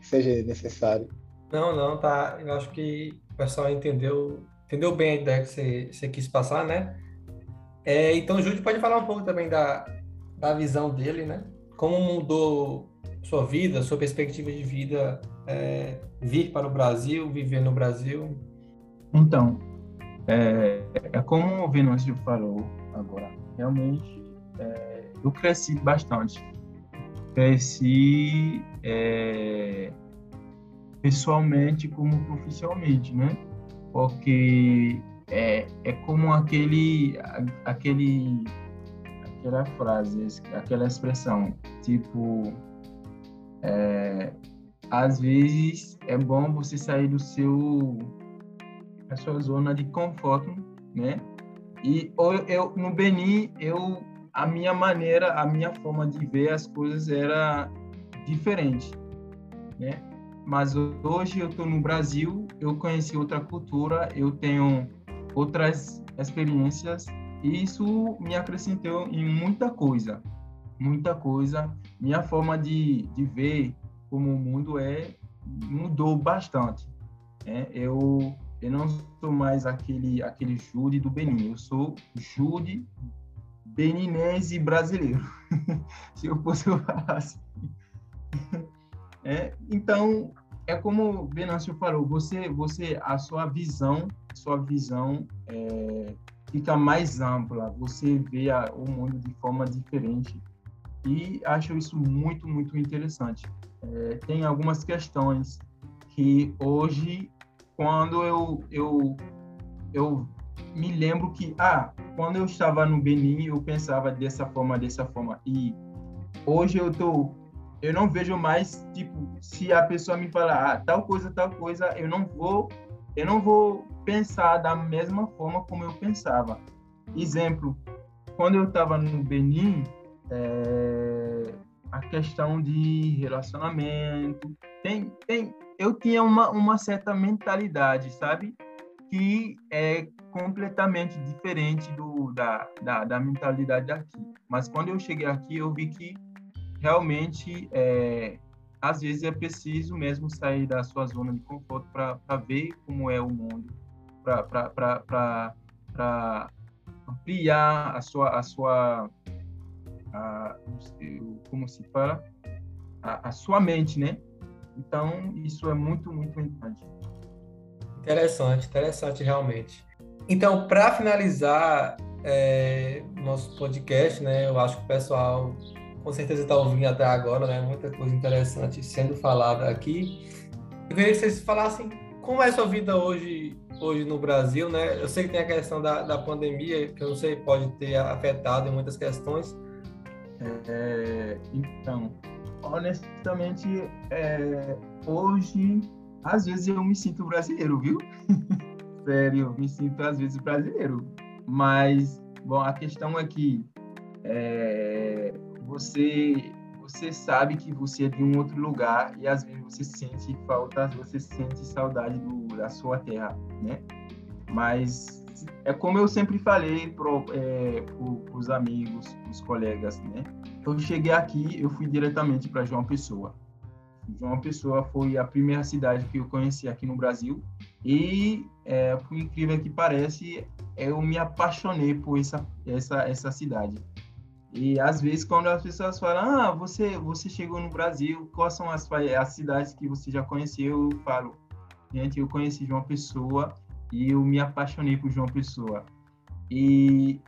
seja necessário. Não, não, tá. Eu acho que o pessoal entendeu, entendeu bem a ideia que você, você quis passar, né? É, então, Júlio pode falar um pouco também da, da visão dele, né? Como mudou sua vida, sua perspectiva de vida, é, vir para o Brasil, viver no Brasil? Então, é, é como o Venâncio falou agora, realmente é, eu cresci bastante cresci é, pessoalmente como profissionalmente, né? Porque é, é como aquele, aquele, aquela frase, aquela expressão, tipo, é, às vezes é bom você sair do seu, da sua zona de conforto, né? E eu, eu no Benin eu a minha maneira, a minha forma de ver as coisas era diferente, né? Mas hoje eu estou no Brasil, eu conheci outra cultura, eu tenho outras experiências e isso me acrescentou em muita coisa, muita coisa. Minha forma de, de ver como o mundo é mudou bastante. Né? Eu eu não sou mais aquele aquele Jude do Benin, eu sou Jude beninense brasileiro, se eu fosse falar assim. É, então, é como o Venâncio falou, você, você, a sua visão, sua visão é, fica mais ampla, você vê a, o mundo de forma diferente e acho isso muito, muito interessante. É, tem algumas questões que hoje, quando eu, eu, eu me lembro que, ah, quando eu estava no Benin, eu pensava dessa forma, dessa forma. E hoje eu tô, eu não vejo mais, tipo, se a pessoa me falar, ah, tal coisa, tal coisa, eu não vou, eu não vou pensar da mesma forma como eu pensava. Exemplo, quando eu estava no Benin, é, a questão de relacionamento, tem, tem, eu tinha uma, uma certa mentalidade, sabe? Que é completamente diferente do, da, da, da, mentalidade daqui. Mas quando eu cheguei aqui, eu vi que realmente, é, às vezes, é preciso mesmo sair da sua zona de conforto para ver como é o mundo, para ampliar a sua, a sua a, como se fala, a, a sua mente, né? Então, isso é muito, muito importante. Interessante, interessante realmente. Então, para finalizar é, nosso podcast, né, eu acho que o pessoal com certeza está ouvindo até agora, né? Muita coisa interessante sendo falada aqui. Eu queria que vocês falassem como é a sua vida hoje, hoje no Brasil, né? Eu sei que tem a questão da, da pandemia, que eu não sei, pode ter afetado em muitas questões. É, então, honestamente, é, hoje, às vezes eu me sinto brasileiro, viu? Sério, me sinto às vezes brasileiro. Mas, bom, a questão é que é, você você sabe que você é de um outro lugar e às vezes você sente falta, você sente saudade do, da sua terra, né? Mas é como eu sempre falei para é, os amigos, os colegas, né? Eu cheguei aqui, eu fui diretamente para João Pessoa. João Pessoa foi a primeira cidade que eu conheci aqui no Brasil e, é, por incrível que parece, eu me apaixonei por essa essa essa cidade e às vezes quando as pessoas falam, ah, você você chegou no Brasil, quais são as, as cidades que você já conheceu? Eu falo, gente, eu conheci João Pessoa e eu me apaixonei por João Pessoa. E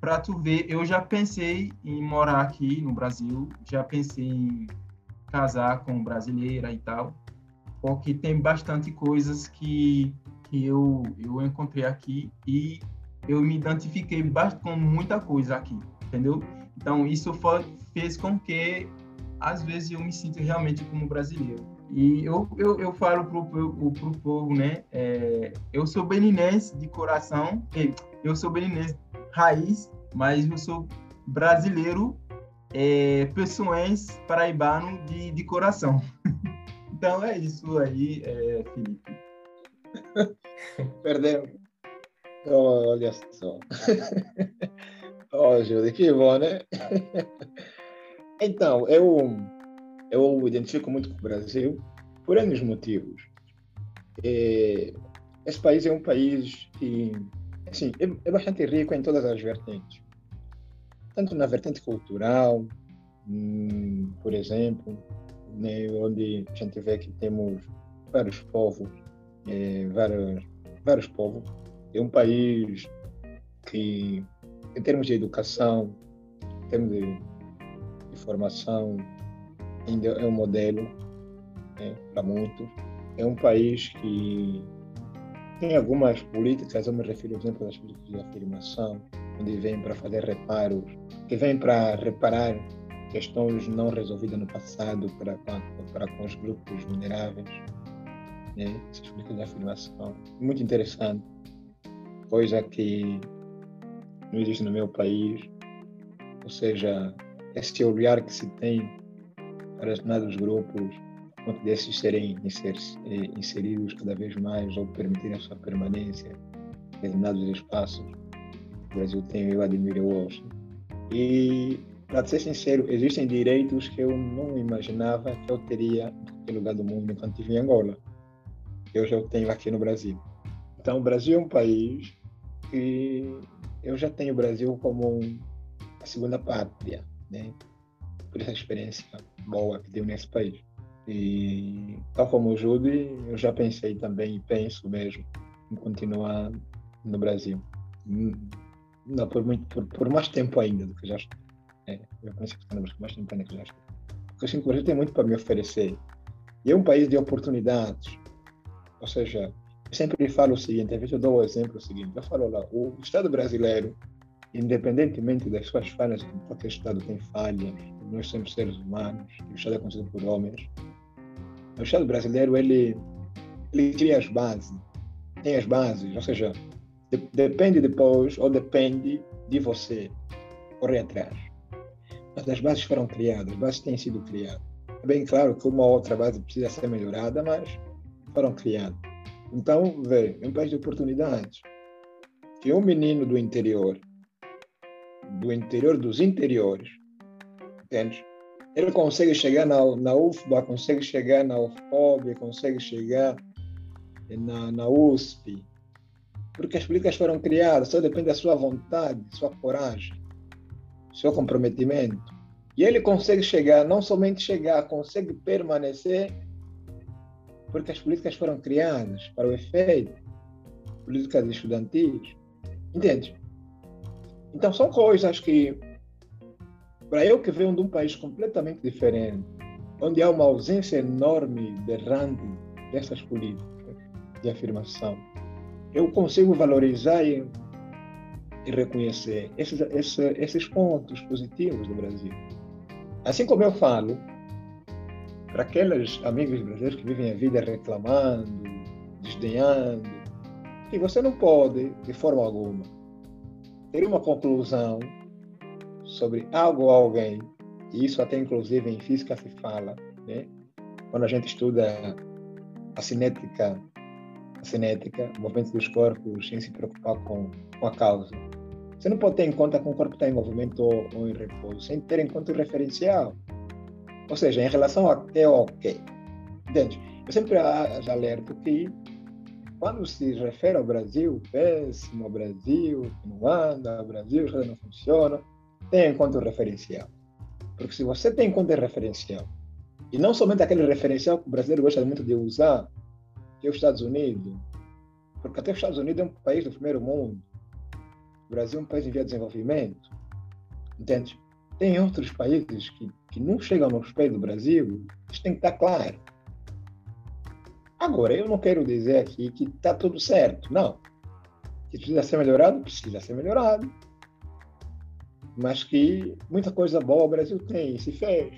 para tu ver, eu já pensei em morar aqui no Brasil, já pensei em casar com brasileira e tal, porque tem bastante coisas que que eu eu encontrei aqui e eu me identifiquei com muita coisa aqui entendeu? Então, isso fez com que, às vezes, eu me sinto realmente como brasileiro. E eu, eu, eu falo para o povo, né? É, eu sou beninense de coração, eu sou beninense raiz, mas eu sou brasileiro, é, pessoense, paraibano de, de coração. então, é isso aí, é, Felipe. Perdemos. Olha só. Ó, Júlio, que bom, né? então, eu, eu identifico muito com o Brasil por N motivos. É, esse país é um país que assim, é, é, bastante rico em todas as vertentes. Tanto na vertente cultural, hum, por exemplo, né, onde a gente vê que temos vários povos, é, vários, vários povos. É um país que em termos de educação, em termos de, de formação, ainda é um modelo né, para muitos. É um país que tem algumas políticas, eu me refiro, por exemplo, às políticas de afirmação, onde vem para fazer reparos, que vem para reparar questões não resolvidas no passado para, para, com os grupos vulneráveis. Né? Essas políticas de afirmação. Muito interessante. Coisa que não existe no meu país. Ou seja, esse olhar que se tem para determinados grupos, quanto desses serem eh, inseridos cada vez mais ou permitir a sua permanência em determinados espaços. O Brasil tem, eu admiro hoje. E, para ser sincero, existem direitos que eu não imaginava que eu teria em lugar do mundo enquanto estive em Angola. Que eu já tenho aqui no Brasil. Então, o Brasil é um país que eu já tenho o Brasil como a segunda pátria, né? Por essa experiência boa que deu nesse país. E tal como o Judy, eu já pensei também e penso mesmo em continuar no Brasil. Não por muito, por, por mais tempo ainda do que já estou. É, eu estou no Brasil mais tempo ainda que já estou. Porque que o Brasil tem muito para me oferecer. E é um país de oportunidades. Ou seja, eu sempre falo o seguinte, às vezes eu dou o exemplo seguinte, eu falo lá, o Estado brasileiro, independentemente das suas falhas, qualquer Estado tem falhas, nós somos seres humanos, o Estado é constituído por homens, o Estado brasileiro, ele, ele cria as bases, tem as bases, ou seja, depende depois, ou depende de você correr atrás. Mas as bases foram criadas, as bases têm sido criadas. É bem claro que uma outra base precisa ser melhorada, mas foram criadas. Então, vê, é um país de oportunidades. Que um menino do interior, do interior dos interiores, entende? Ele consegue chegar na, na UFBA, consegue chegar na UFOB, consegue chegar na, na USP, porque as políticas foram criadas, só depende da sua vontade, sua coragem, seu comprometimento. E ele consegue chegar, não somente chegar, consegue permanecer porque as políticas foram criadas para o efeito, políticas estudantis, entende? Então são coisas que Para eu que venho de um país completamente diferente, onde há uma ausência enorme de rande dessas políticas de afirmação, eu consigo valorizar e, e reconhecer esses, esses, esses pontos positivos do Brasil. Assim como eu falo, para aqueles amigos brasileiros que vivem a vida reclamando, desdenhando, que você não pode, de forma alguma, ter uma conclusão sobre algo ou alguém, e isso até inclusive em física se fala, né? quando a gente estuda a cinética, cinética, movimento dos corpos, sem se preocupar com, com a causa. Você não pode ter em conta que um corpo está em movimento ou, ou em repouso, sem ter em conta o referencial. Ou seja, em relação a que ou que. Entende? Eu sempre alerto que quando se refere ao Brasil, péssimo, Brasil, não anda, Brasil, as coisas não funcionam, tenha em conta o referencial. Porque se você tem em conta o referencial, e não somente aquele referencial que o brasileiro gosta muito de usar, que os Estados Unidos, porque até os Estados Unidos é um país do primeiro mundo, o Brasil é um país em via de desenvolvimento, entende? Tem outros países que, que não chegam nos pés do Brasil, isso tem que estar claro. Agora, eu não quero dizer aqui que está tudo certo, não. Que precisa ser melhorado, precisa ser melhorado mas que muita coisa boa o Brasil tem, se fez.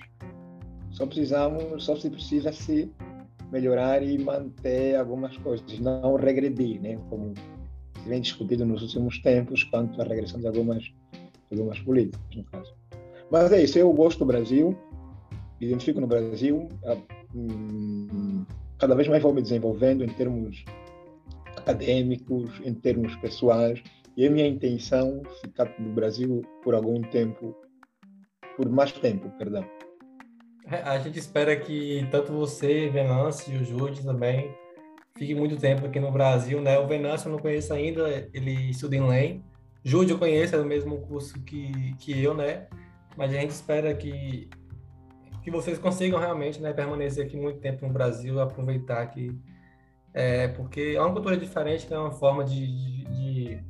Só precisamos, só se precisa se melhorar e manter algumas coisas, não regredir, né? Como se vem discutido nos últimos tempos quanto à regressão de algumas, algumas políticas, no caso. Mas é isso, eu gosto do Brasil, identifico no Brasil, hum, cada vez mais vou me desenvolvendo em termos acadêmicos, em termos pessoais, e a minha intenção é ficar no Brasil por algum tempo, por mais tempo, perdão. É, a gente espera que tanto você, Venâncio e o Júlio também fiquem muito tempo aqui no Brasil, né? O Venâncio eu não conheço ainda, ele estuda em LEM. Júlio eu conheço, é do mesmo curso que, que eu, né? Mas a gente espera que, que vocês consigam realmente né, permanecer aqui muito tempo no Brasil, aproveitar aqui, é, porque é uma cultura diferente, é uma forma de, de, de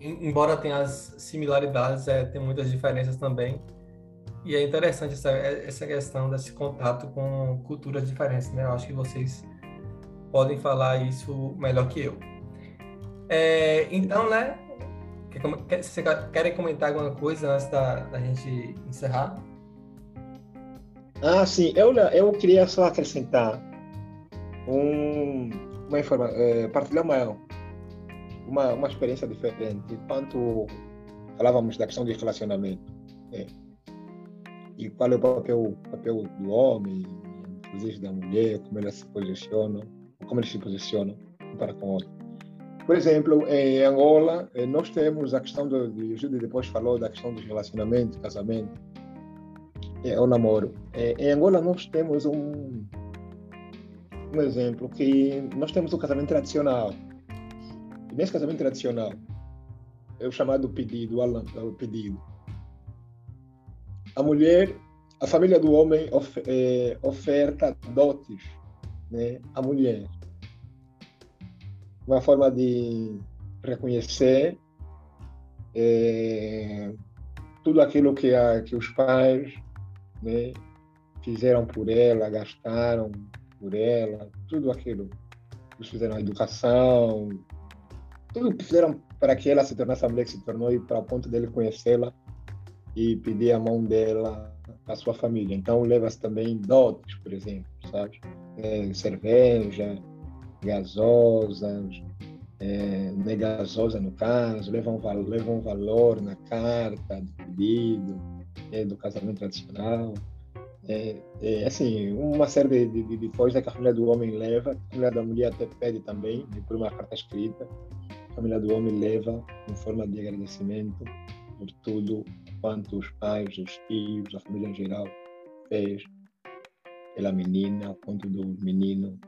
embora tenha as similaridades, é, tem muitas diferenças também. E é interessante essa, essa questão desse contato com culturas diferentes, né? Eu acho que vocês podem falar isso melhor que eu. É, então, né? Vocês querem comentar alguma coisa antes da, da gente encerrar? Ah, sim. Eu, eu queria só acrescentar um, uma informação, é, partilhar uma, uma, uma experiência diferente. Quanto falávamos da questão de relacionamento, né? E qual é o papel, papel do homem, inclusive da mulher, como elas se posicionam, como eles se posicionam um para com o outro. Por exemplo, em Angola, eh, nós temos a questão do. O Júlio depois falou da questão dos relacionamentos, casamento, é, o namoro. É, em Angola, nós temos um, um exemplo que nós temos o casamento tradicional, nesse casamento tradicional, é o chamado pedido, o pedido. A mulher, a família do homem of, é, oferta dotes né, à mulher. Uma forma de reconhecer é, tudo aquilo que, a, que os pais né, fizeram por ela, gastaram por ela, tudo aquilo. Eles fizeram a educação, tudo que fizeram para que ela se tornasse a mulher que se tornou e para o ponto dele conhecê-la e pedir a mão dela à sua família. Então leva-se também dotes, por exemplo, sabe? É, cerveja, gasosas, é, né, gasosa no caso, levam, levam um valor na carta do pedido, é, do casamento tradicional. É, é, assim, uma série de, de, de coisas que a família do homem leva, a família da mulher até pede também, por uma carta escrita, família do homem leva em forma de agradecimento por tudo quanto os pais, os tios, a família em geral fez pela menina, quanto do menino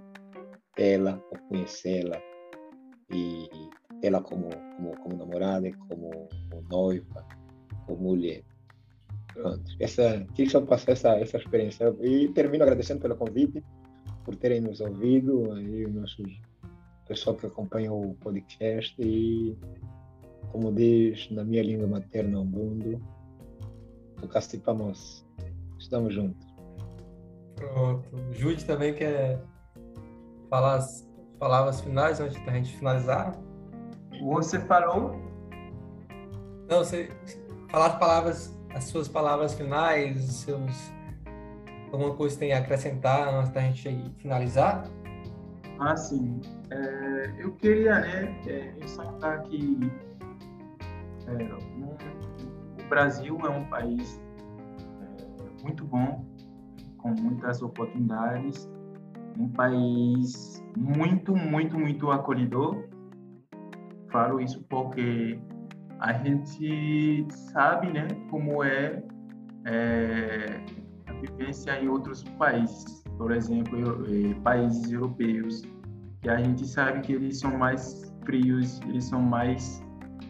ela, por conhecê-la. E ela como, como, como namorada, como, como noiva, como mulher. Pronto, essa, quis só passar essa, essa experiência. E termino agradecendo pelo convite, por terem nos ouvido, aí nossos pessoal que acompanha o podcast. E, como diz na minha língua materna, o mundo, nunca separamos. Estamos juntos. Pronto. Jude também quer falar as palavras finais antes da gente finalizar? Você falou? Não, você falar as palavras, as suas palavras finais, os seus alguma coisa tem a acrescentar antes da gente finalizar? Ah, sim. É, eu queria, né, é, ressaltar que é, um, o Brasil é um país é, muito bom, com muitas oportunidades, um país muito, muito, muito acolhedor. Falo isso porque a gente sabe, né, como é, é a vivência em outros países, por exemplo, eh, países europeus, que a gente sabe que eles são mais frios, eles são mais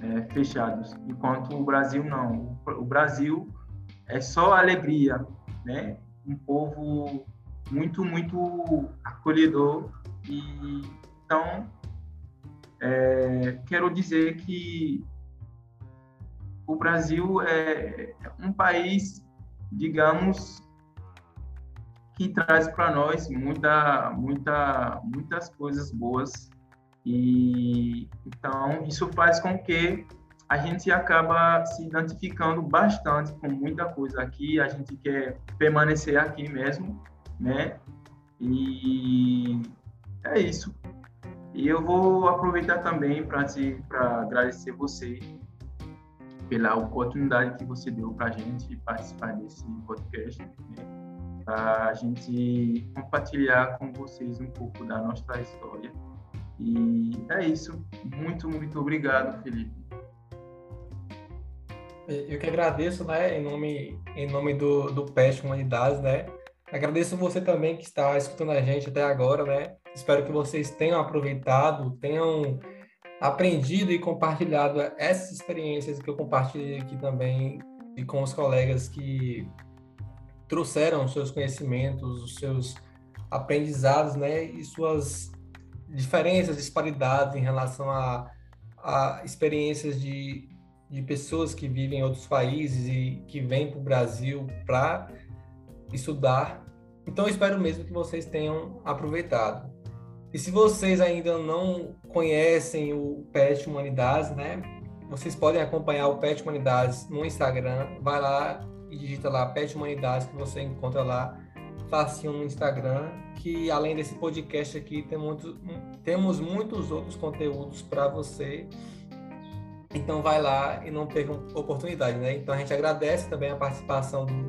é, fechados, enquanto o Brasil não. O Brasil é só alegria, né? Um povo muito, muito acolhedor e então é, quero dizer que o Brasil é um país, digamos, que traz para nós muita, muita, muitas coisas boas e então isso faz com que a gente acaba se identificando bastante com muita coisa aqui. A gente quer permanecer aqui mesmo, né? E é isso. E eu vou aproveitar também para agradecer você pela oportunidade que você deu para a gente participar desse podcast. Né? para a gente compartilhar com vocês um pouco da nossa história. E é isso. Muito, muito obrigado, Felipe. Eu que agradeço, né, em nome, em nome do, do PEST Humanidades, né? Agradeço você também que está escutando a gente até agora, né? Espero que vocês tenham aproveitado, tenham aprendido e compartilhado essas experiências que eu compartilhei aqui também e com os colegas que trouxeram seus conhecimentos, os seus aprendizados, né, e suas diferenças, disparidades em relação a, a experiências de, de pessoas que vivem em outros países e que vêm para o Brasil para estudar. Então, espero mesmo que vocês tenham aproveitado. E se vocês ainda não conhecem o PET Humanidades, né, vocês podem acompanhar o PET Humanidades no Instagram. Vai lá e digita lá Pet Humanidades, que você encontra lá facinho no Instagram, que além desse podcast aqui, tem muito, temos muitos outros conteúdos para você. Então vai lá e não perca oportunidade, né? Então a gente agradece também a participação do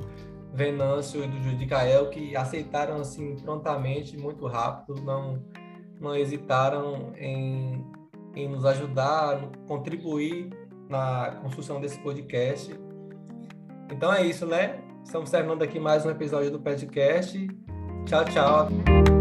Venâncio e do Judicael, que aceitaram assim prontamente, muito rápido, não, não hesitaram em, em nos ajudar, contribuir na construção desse podcast. Então é isso, né? Estamos terminando aqui mais um episódio do podcast. Tchau, tchau.